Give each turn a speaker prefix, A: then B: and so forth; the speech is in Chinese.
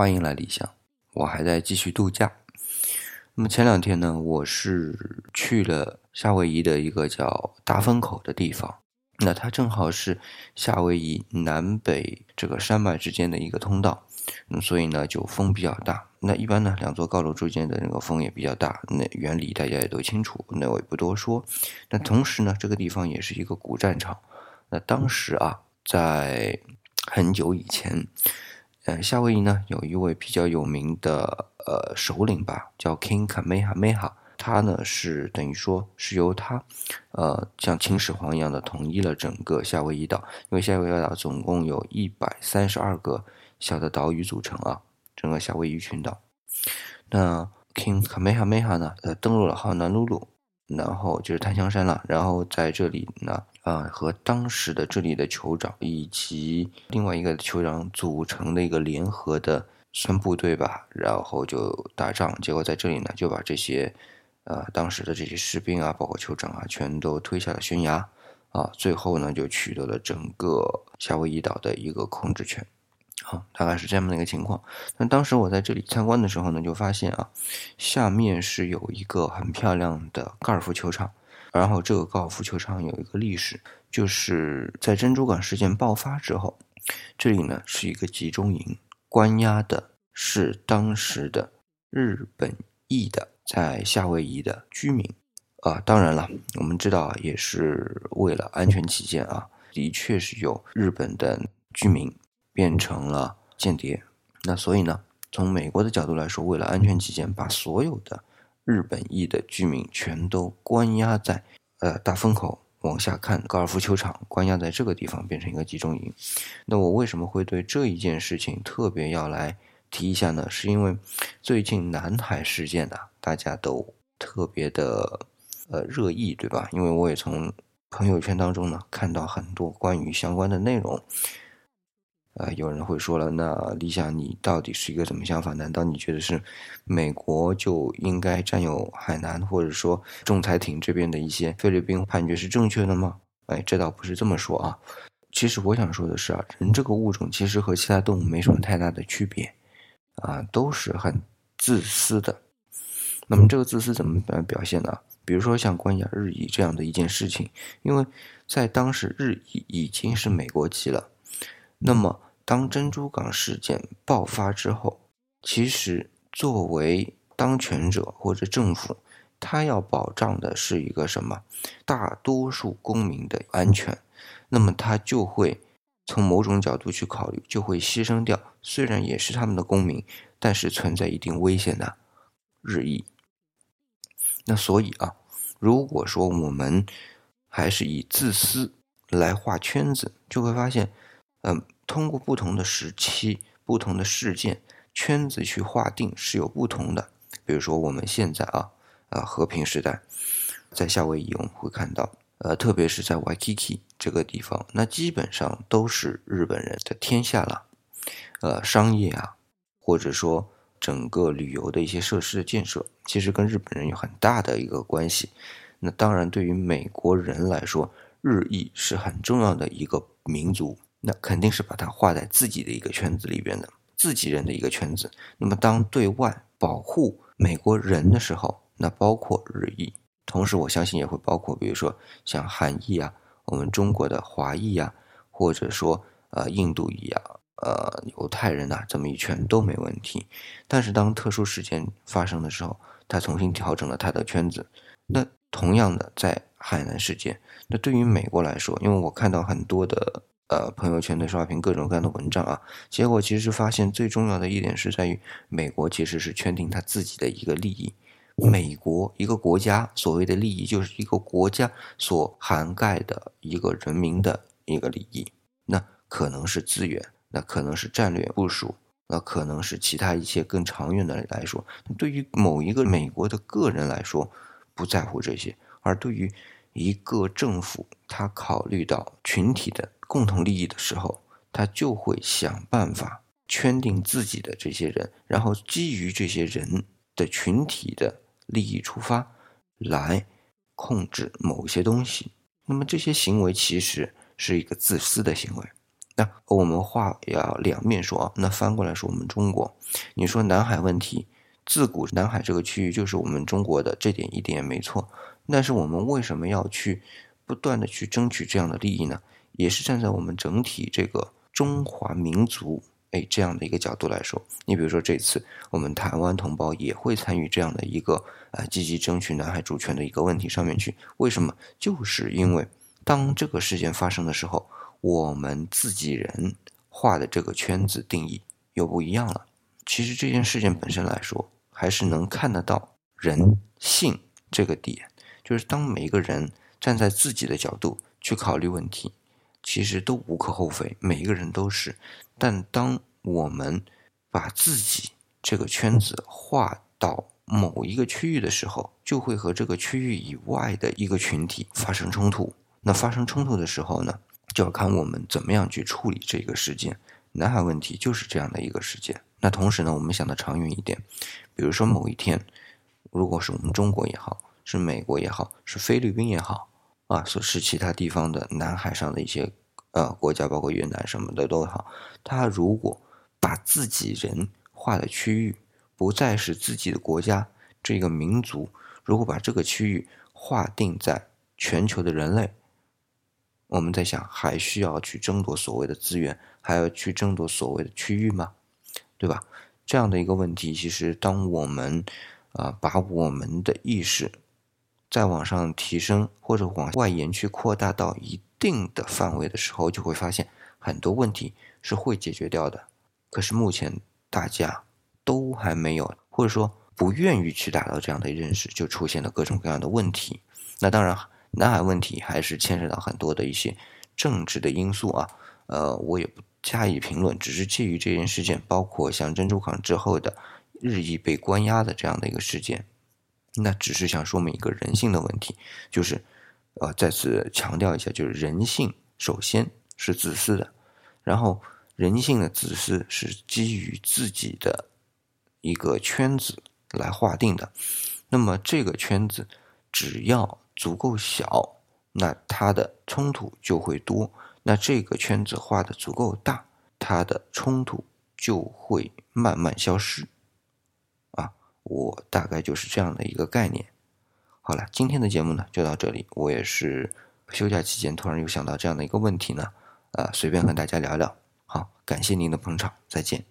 A: 欢迎来理想，我还在继续度假。那么前两天呢，我是去了夏威夷的一个叫达风口的地方，那它正好是夏威夷南北这个山脉之间的一个通道，嗯，所以呢就风比较大。那一般呢，两座高楼之间的那个风也比较大，那原理大家也都清楚，那我也不多说。那同时呢，这个地方也是一个古战场。那当时啊，在很久以前。呃，夏威夷呢有一位比较有名的呃首领吧，叫 King Kamehameha，他呢是等于说是由他，呃像秦始皇一样的统一了整个夏威夷岛，因为夏威夷岛总共有一百三十二个小的岛屿组成啊，整个夏威夷群岛。那 King Kamehameha 呢，呃登陆了哈南鲁鲁，然后就是檀香山了，然后在这里呢。啊，和当时的这里的酋长以及另外一个酋长组成的一个联合的算部队吧，然后就打仗，结果在这里呢就把这些，呃，当时的这些士兵啊，包括酋长啊，全都推下了悬崖，啊，最后呢就取得了整个夏威夷岛的一个控制权，啊，大概是这样的一个情况。那当时我在这里参观的时候呢，就发现啊，下面是有一个很漂亮的高尔夫球场。然后这个高尔夫球场有一个历史，就是在珍珠港事件爆发之后，这里呢是一个集中营，关押的是当时的日本裔的在夏威夷的居民，啊，当然了，我们知道也是为了安全起见啊，的确是有日本的居民变成了间谍，那所以呢，从美国的角度来说，为了安全起见，把所有的。日本裔的居民全都关押在呃大风口往下看高尔夫球场，关押在这个地方变成一个集中营。那我为什么会对这一件事情特别要来提一下呢？是因为最近南海事件呢，大家都特别的呃热议，对吧？因为我也从朋友圈当中呢看到很多关于相关的内容。啊，有人会说了，那理想你到底是一个什么想法？难道你觉得是美国就应该占有海南，或者说仲裁庭这边的一些菲律宾判决是正确的吗？哎，这倒不是这么说啊。其实我想说的是啊，人这个物种其实和其他动物没什么太大的区别，啊，都是很自私的。那么这个自私怎么表现呢？比如说像关押日裔这样的一件事情，因为在当时日裔已经是美国籍了，那么。当珍珠港事件爆发之后，其实作为当权者或者政府，他要保障的是一个什么？大多数公民的安全。那么他就会从某种角度去考虑，就会牺牲掉虽然也是他们的公民，但是存在一定危险的日益。那所以啊，如果说我们还是以自私来画圈子，就会发现，嗯。通过不同的时期、不同的事件，圈子去划定是有不同的。比如说我们现在啊，啊和平时代，在夏威夷我们会看到，呃，特别是在 Waikiki 这个地方，那基本上都是日本人的天下了。呃，商业啊，或者说整个旅游的一些设施的建设，其实跟日本人有很大的一个关系。那当然，对于美国人来说，日裔是很重要的一个民族。那肯定是把它画在自己的一个圈子里边的，自己人的一个圈子。那么当对外保护美国人的时候，那包括日裔，同时我相信也会包括，比如说像韩裔啊，我们中国的华裔啊，或者说呃印度裔啊，呃犹太人呐，这么一圈都没问题。但是当特殊事件发生的时候，他重新调整了他的圈子。那同样的，在海南事件，那对于美国来说，因为我看到很多的。呃，朋友圈的刷屏各种各样的文章啊，结果其实发现最重要的一点是在于，美国其实是圈定他自己的一个利益。美国一个国家所谓的利益，就是一个国家所涵盖的一个人民的一个利益。那可能是资源，那可能是战略部署，那可能是其他一些更长远的来说。对于某一个美国的个人来说，不在乎这些，而对于一个政府，他考虑到群体的。共同利益的时候，他就会想办法圈定自己的这些人，然后基于这些人的群体的利益出发，来控制某些东西。那么这些行为其实是一个自私的行为。那我们话要两面说啊，那翻过来说，我们中国，你说南海问题，自古南海这个区域就是我们中国的，这点一点也没错。但是我们为什么要去不断的去争取这样的利益呢？也是站在我们整体这个中华民族哎这样的一个角度来说。你比如说这次我们台湾同胞也会参与这样的一个呃积极争取南海主权的一个问题上面去，为什么？就是因为当这个事件发生的时候，我们自己人画的这个圈子定义又不一样了。其实这件事件本身来说，还是能看得到人性这个点。就是当每一个人站在自己的角度去考虑问题，其实都无可厚非，每一个人都是。但当我们把自己这个圈子划到某一个区域的时候，就会和这个区域以外的一个群体发生冲突。那发生冲突的时候呢，就要看我们怎么样去处理这个事件。南海问题就是这样的一个事件。那同时呢，我们想的长远一点，比如说某一天，如果是我们中国也好。是美国也好，是菲律宾也好，啊，说是其他地方的南海上的一些呃国家，包括越南什么的都好，他如果把自己人划的区域不再是自己的国家这个民族，如果把这个区域划定在全球的人类，我们在想还需要去争夺所谓的资源，还要去争夺所谓的区域吗？对吧？这样的一个问题，其实当我们啊把我们的意识。再往上提升，或者往外延去扩大到一定的范围的时候，就会发现很多问题是会解决掉的。可是目前大家都还没有，或者说不愿意去达到这样的认识，就出现了各种各样的问题。那当然，南海问题还是牵涉到很多的一些政治的因素啊。呃，我也不加以评论，只是基于这件事件，包括像珍珠港之后的日益被关押的这样的一个事件。那只是想说明一个人性的问题，就是，呃，再次强调一下，就是人性首先是自私的，然后人性的自私是基于自己的一个圈子来划定的，那么这个圈子只要足够小，那它的冲突就会多；那这个圈子画的足够大，它的冲突就会慢慢消失。我大概就是这样的一个概念。好了，今天的节目呢就到这里。我也是休假期间突然又想到这样的一个问题呢，呃，随便和大家聊聊。好，感谢您的捧场，再见。